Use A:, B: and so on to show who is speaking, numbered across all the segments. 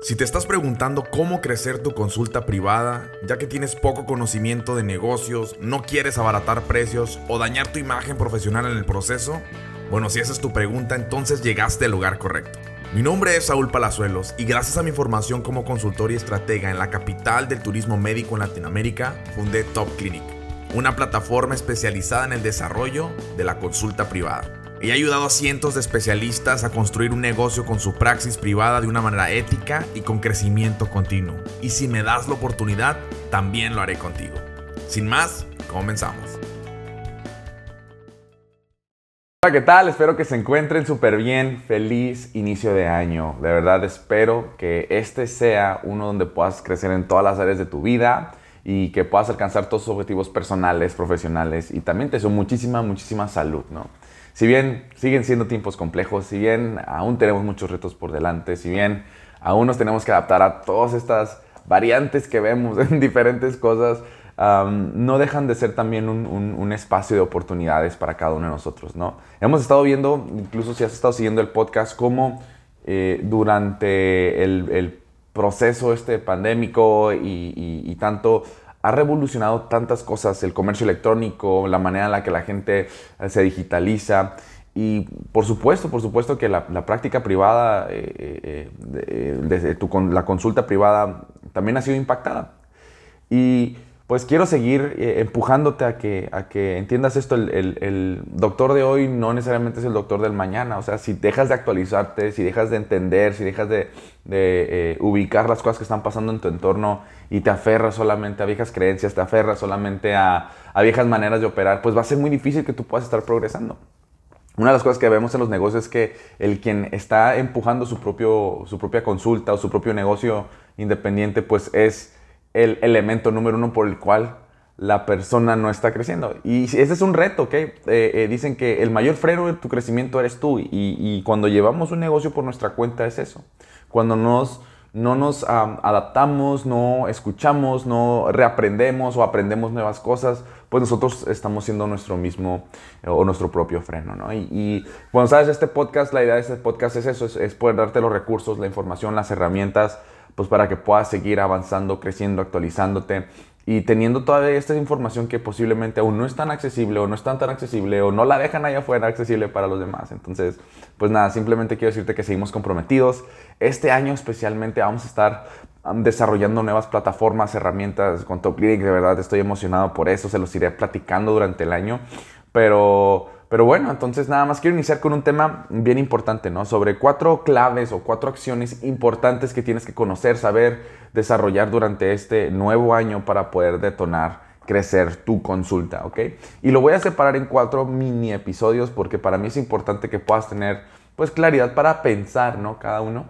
A: Si te estás preguntando cómo crecer tu consulta privada, ya que tienes poco conocimiento de negocios, no quieres abaratar precios o dañar tu imagen profesional en el proceso, bueno, si esa es tu pregunta, entonces llegaste al lugar correcto. Mi nombre es Saúl Palazuelos y gracias a mi formación como consultor y estratega en la capital del turismo médico en Latinoamérica, fundé Top Clinic, una plataforma especializada en el desarrollo de la consulta privada. He ayudado a cientos de especialistas a construir un negocio con su praxis privada de una manera ética y con crecimiento continuo. Y si me das la oportunidad, también lo haré contigo. Sin más, comenzamos.
B: Hola, ¿qué tal? Espero que se encuentren súper bien. Feliz inicio de año. De verdad espero que este sea uno donde puedas crecer en todas las áreas de tu vida y que puedas alcanzar todos tus objetivos personales, profesionales y también te deseo muchísima, muchísima salud, ¿no? Si bien siguen siendo tiempos complejos, si bien aún tenemos muchos retos por delante, si bien aún nos tenemos que adaptar a todas estas variantes que vemos en diferentes cosas, no dejan de ser también un, espacio de oportunidades para cada uno de nosotros, ¿no? Hemos estado viendo, incluso si has estado siguiendo el podcast, cómo eh, durante el, proceso este pandémico y tanto ha revolucionado tantas cosas, el comercio electrónico, la manera en la que la gente eh, se digitaliza. Y por supuesto, por supuesto que la, práctica privada, eh, eh, la consulta privada, también ha sido impactada. Y pues quiero seguir eh, empujándote a que, a que entiendas esto. El, doctor de hoy no necesariamente es el doctor del mañana. O sea, si dejas de actualizarte, si dejas de entender, si dejas de, eh, ubicar las cosas que están pasando en tu entorno y te aferras solamente a viejas creencias, te aferras solamente a, viejas maneras de operar, pues va a ser muy difícil que tú puedas estar progresando. Una de las cosas que vemos en los negocios es que el quien está empujando su, propio, su propia consulta o su propio negocio independiente, pues es el elemento número uno por el cual la persona no está creciendo. Y ese es un reto, ¿ok? Eh, eh, dicen que el mayor freno de tu crecimiento eres tú. Y, cuando llevamos un negocio por nuestra cuenta es eso. Cuando nos, no nos adaptamos, no escuchamos, no reaprendemos o aprendemos nuevas cosas, pues nosotros estamos siendo nuestro mismo eh, o nuestro propio freno, ¿no? Y, cuando sabes este podcast, la idea de este podcast es eso, es poder darte los recursos, la información, las herramientas pues para que puedas seguir avanzando, creciendo, actualizándote y teniendo toda esta información que posiblemente aún no es tan accesible o no es tan tan accesible o no la dejan allá afuera accesible para los demás. Entonces, pues nada, simplemente quiero decirte que seguimos comprometidos. Este año especialmente vamos a estar desarrollando nuevas plataformas, herramientas con Top Clinic. De verdad estoy emocionado por eso, se los iré platicando durante el año. Pero pero bueno, entonces nada más quiero iniciar con un tema bien importante, ¿no? Sobre cuatro claves o cuatro acciones importantes que tienes que conocer, saber, desarrollar durante este nuevo año para poder detonar, crecer tu consulta, ¿ok? Y lo voy a separar en cuatro mini episodios porque para mí es importante que puedas tener, pues, claridad para pensar, ¿no? Cada uno.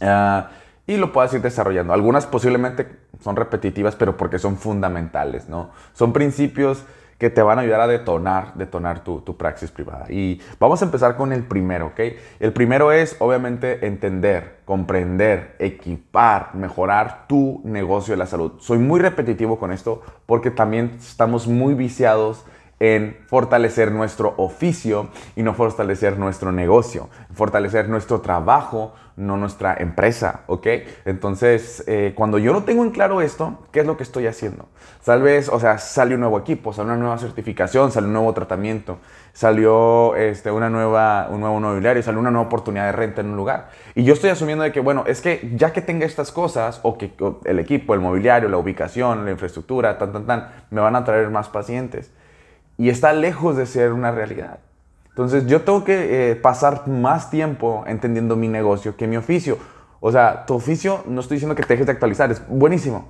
B: Ah, y lo puedas ir desarrollando. Algunas posiblemente son repetitivas, pero porque son fundamentales, ¿no? Son principios que te van a ayudar a detonar, detonar tu, tu praxis privada. Y vamos a empezar con el primero, ¿ok? El primero es obviamente entender, comprender, equipar, mejorar tu negocio de la salud. Soy muy repetitivo con esto porque también estamos muy viciados en fortalecer nuestro oficio y no fortalecer nuestro negocio, fortalecer nuestro trabajo, no nuestra empresa, ¿ok? Entonces, eh, cuando yo no tengo en claro esto, ¿qué es lo que estoy haciendo? Tal vez, o sea, sale un nuevo equipo, sale una nueva certificación, sale un nuevo tratamiento, salió este, una nueva, un nuevo mobiliario, salió una nueva oportunidad de renta en un lugar. Y yo estoy asumiendo de que, bueno, es que ya que tenga estas cosas, o que el equipo, el mobiliario, la ubicación, la infraestructura, tan, tan, tan, me van a traer más pacientes y está lejos de ser una realidad. Entonces yo tengo que eh, pasar más tiempo entendiendo mi negocio que mi oficio. O sea, tu oficio, no estoy diciendo que te dejes de actualizar, es buenísimo,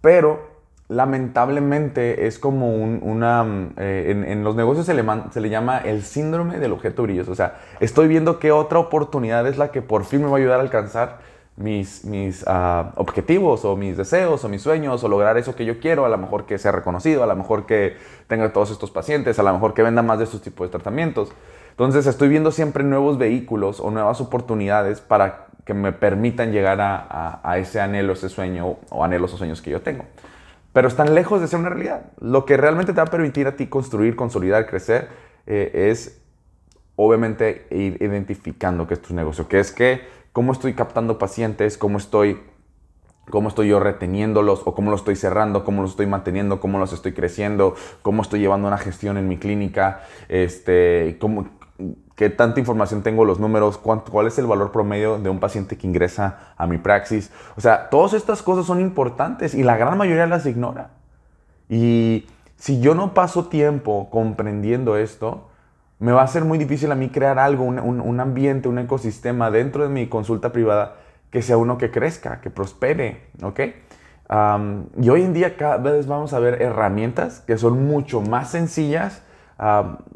B: pero lamentablemente es como una... Mm, eh, en, los negocios se le, se le llama el síndrome del objeto brilloso. O sea, estoy viendo qué otra oportunidad es la que por fin me va a ayudar a alcanzar mis, mis ah, objetivos o mis deseos o mis sueños o lograr eso que yo quiero, a lo mejor que sea reconocido, a lo mejor que tenga todos estos pacientes, a lo mejor que venda más de estos tipos de tratamientos. Entonces estoy viendo siempre nuevos vehículos o nuevas oportunidades para que me permitan llegar a, a, ese anhelo, ese sueño o anhelos o sueños que yo tengo. Pero están lejos de ser una realidad. Lo que realmente te va a permitir a ti construir, consolidar, crecer eh, es obviamente ir identificando qué es tu negocio, qué es que cómo estoy captando pacientes, cómo estoy cómo estoy yo reteniéndolos o cómo los estoy cerrando, cómo los estoy manteniendo, cómo los estoy creciendo, cómo estoy llevando una gestión en mi clínica, este, cómo, qué tanta información tengo, los números, cuál es el valor promedio de un paciente que ingresa a mi praxis. O sea, todas estas cosas son importantes y la gran mayoría las ignora. Y si yo no paso tiempo comprendiendo esto, me va a ser muy difícil a mí crear algo, un, un ambiente, un ecosistema dentro de mi consulta privada que sea uno que crezca, que prospere, ¿ok? y hoy en día cada vez vamos a ver herramientas que son mucho más sencillas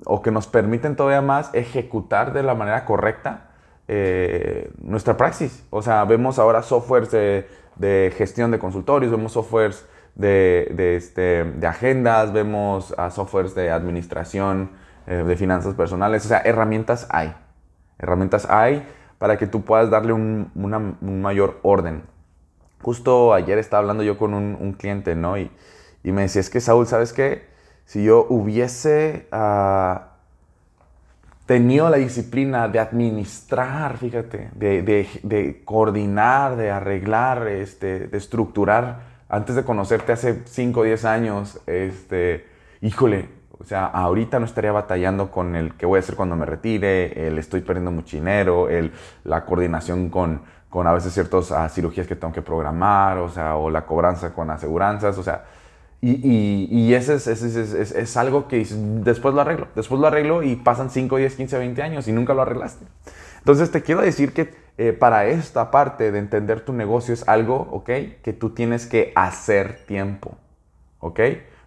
B: o que nos permiten todavía más ejecutar de la manera correcta eh, nuestra praxis. O sea, vemos ahora softwares de, gestión de consultorios, vemos softwares de, de, este, de agendas, vemos softwares de administración, eh, de finanzas personales. O sea, herramientas hay. Herramientas hay para que tú puedas darle un, mayor orden. Justo ayer estaba hablando yo con un, cliente, ¿no? Y, me decía, es que Saúl, ¿sabes qué? Si yo hubiese ah, tenido la disciplina de administrar, fíjate, de, coordinar, de arreglar, este, de estructurar, antes de conocerte hace 5 o 10 años, este, híjole, o sea, ahorita no estaría batallando con el qué voy a hacer cuando me retire, el estoy perdiendo mucho dinero, el, la coordinación con, con a veces ciertas ah, cirugías que tengo que programar, o sea, o la cobranza con aseguranzas, o sea, y, y, y ese, es, ese es, es, algo que después lo arreglo, después lo arreglo y pasan 5, 10, 15, 20 años y nunca lo arreglaste. Entonces te quiero decir que eh, para esta parte de entender tu negocio es algo, ¿ok? Que tú tienes que hacer tiempo, ¿ok?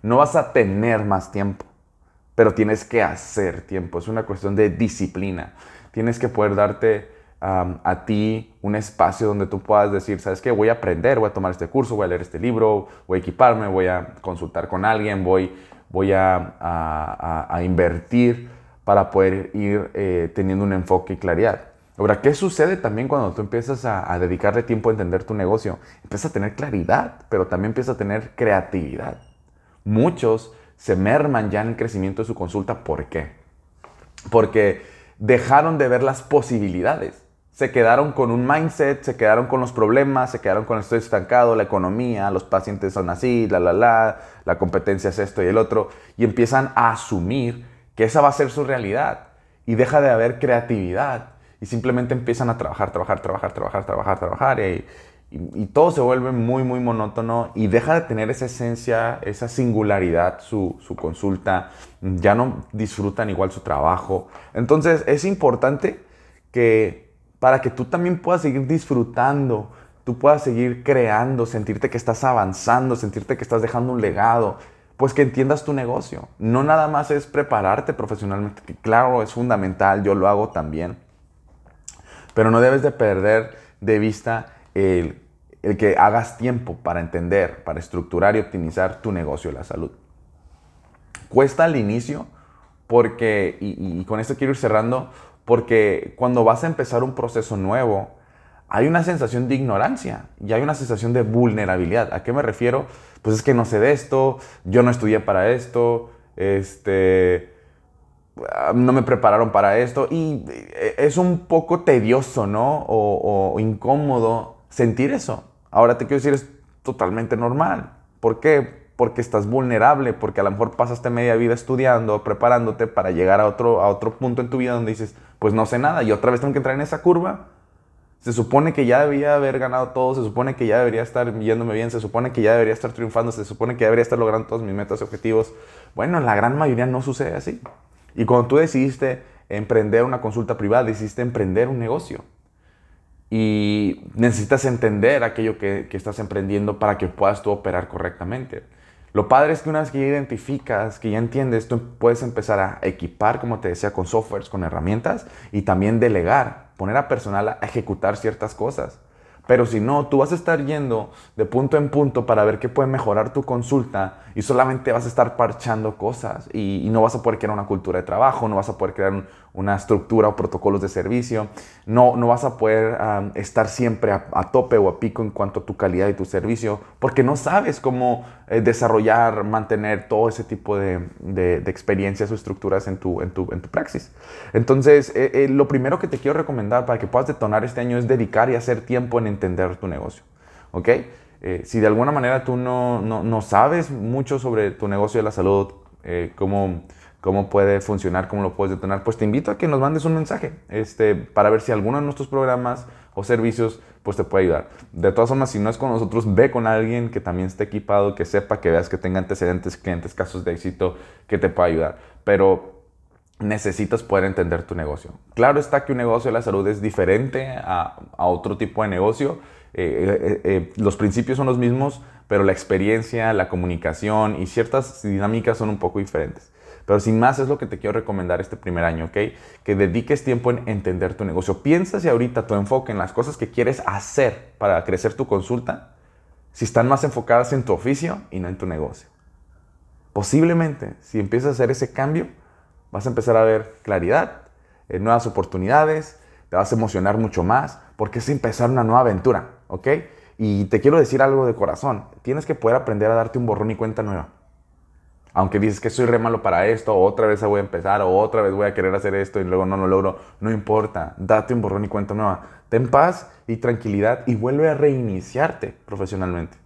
B: No vas a tener más tiempo pero tienes que hacer tiempo, es una cuestión de disciplina. Tienes que poder darte a ti un espacio donde tú puedas decir, ¿sabes qué? Voy a aprender, voy a tomar este curso, voy a leer este libro, voy a equiparme, voy a consultar con alguien, voy, voy a, a, invertir para poder ir eh, teniendo un enfoque y claridad. Ahora, ¿qué sucede también cuando tú empiezas a, a, dedicarle tiempo a entender tu negocio? Empiezas a tener claridad, pero también empiezas a tener creatividad. Muchos se merman ya en el crecimiento de su consulta. ¿Por qué? Porque dejaron de ver las posibilidades. Se quedaron con un mindset, se quedaron con los problemas, se quedaron con estoy estancado, la economía, los pacientes son así, la, la, la, la competencia es esto y el otro, y empiezan a asumir que esa va a ser su realidad y deja de haber creatividad y simplemente empiezan a trabajar, trabajar, trabajar, trabajar, trabajar, trabajar y, y, todo se vuelve muy, muy monótono y deja de tener esa esencia, esa singularidad, su, su, consulta, ya no disfrutan igual su trabajo. Entonces es importante que para que tú también puedas seguir disfrutando, tú puedas seguir creando, sentirte que estás avanzando, sentirte que estás dejando un legado, pues que entiendas tu negocio. No nada más es prepararte profesionalmente, que claro, es fundamental, yo lo hago también, pero no debes de perder de vista el, que hagas tiempo para entender, para estructurar y optimizar tu negocio de la salud. Cuesta al inicio porque, y, con esto quiero ir cerrando, porque cuando vas a empezar un proceso nuevo, hay una sensación de ignorancia y hay una sensación de vulnerabilidad. ¿A qué me refiero? Pues es que no sé de esto, yo no estudié para esto, este, no me prepararon para esto y es un poco tedioso, ¿no? o incómodo sentir eso. Ahora te quiero decir, es totalmente normal. ¿Por qué? Porque estás vulnerable, porque a lo mejor pasaste media vida estudiando, preparándote para llegar a otro, a otro punto en tu vida donde dices, pues no sé nada y otra vez tengo que entrar en esa curva. Se supone que ya debía haber ganado todo, se supone que ya debería estar yéndome bien, se supone que ya debería estar triunfando, se supone que ya debería estar logrando todos mis metas y objetivos. Bueno, la gran mayoría no sucede así. Y cuando tú decidiste emprender una consulta privada, decidiste emprender un negocio y necesitas entender aquello que, estás emprendiendo para que puedas tú operar correctamente. Lo padre es que una vez que ya identificas, que ya entiendes, tú puedes empezar a equipar, como te decía, con softwares, con herramientas y también delegar, poner a personal a ejecutar ciertas cosas Pero si no, tú vas a estar yendo de punto en punto para ver qué puede mejorar tu consulta y solamente vas a estar parchando cosas y, no vas a poder crear una cultura de trabajo, no vas a poder crear una estructura o protocolos de servicio, no, no vas a poder estar siempre a, tope o a pico en cuanto a tu calidad y tu servicio, porque no sabes cómo eh, desarrollar, mantener todo ese tipo de, de, experiencias o estructuras en tu, en tu, en tu praxis. Entonces, eh, eh, lo primero que te quiero recomendar para que puedas detonar este año es dedicar y hacer tiempo en entender tu negocio. ¿Ok? Eh, si de alguna manera tú no, no, no, sabes mucho sobre tu negocio de la salud, eh, cómo, cómo puede funcionar, cómo lo puedes detonar, pues te invito a que nos mandes un mensaje este, para ver si alguno de nuestros programas o servicios pues te puede ayudar. De todas formas, si no es con nosotros, ve con alguien que también esté equipado, que sepa, que veas que tenga antecedentes, clientes, casos de éxito, que te pueda ayudar. Pero necesitas poder entender tu negocio. Claro está que un negocio de la salud es diferente a, a otro tipo de negocio. Eh, eh, eh, los principios son los mismos, pero la experiencia, la comunicación y ciertas dinámicas son un poco diferentes. Pero sin más es lo que te quiero recomendar este primer año, ¿ok? Que dediques tiempo en entender tu negocio. Piensa si ahorita tu enfoque en las cosas que quieres hacer para crecer tu consulta, si están más enfocadas en tu oficio y no en tu negocio. Posiblemente, si empiezas a hacer ese cambio, vas a empezar a ver claridad, eh, nuevas oportunidades, te vas a emocionar mucho más, porque es empezar una nueva aventura, ¿ok? Y te quiero decir algo de corazón, tienes que poder aprender a darte un borrón y cuenta nueva. Aunque dices que soy re malo para esto, o otra vez voy a empezar, o otra vez voy a querer hacer esto y luego no lo logro, no importa, date un borrón y cuenta nueva. Ten paz y tranquilidad y vuelve a reiniciarte profesionalmente.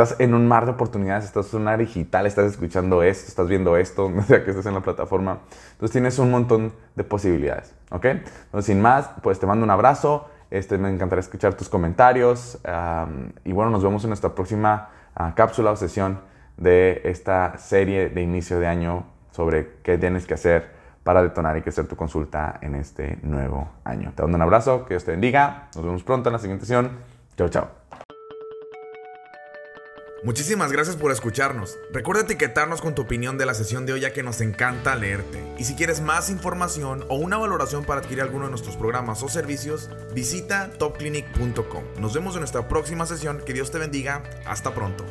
B: Estás en un mar de oportunidades, estás en una digital, estás escuchando esto, estás viendo esto, no sea que estés en la plataforma. Entonces tienes un montón de posibilidades, ¿ok? Entonces sin más, pues te mando un abrazo, este, me encantaría escuchar tus comentarios y bueno, nos vemos en nuestra próxima ah, cápsula o sesión de esta serie de inicio de año sobre qué tienes que hacer para detonar y crecer tu consulta en este nuevo año. Te mando un abrazo, que Dios te bendiga, nos vemos pronto en la siguiente sesión. Chao, chao.
A: Muchísimas gracias por escucharnos. Recuerda etiquetarnos con tu opinión de la sesión de hoy ya que nos encanta leerte. Y si quieres más información o una valoración para adquirir alguno de nuestros programas o servicios, visita topclinic.com. Nos vemos en nuestra próxima sesión. Que Dios te bendiga. Hasta pronto.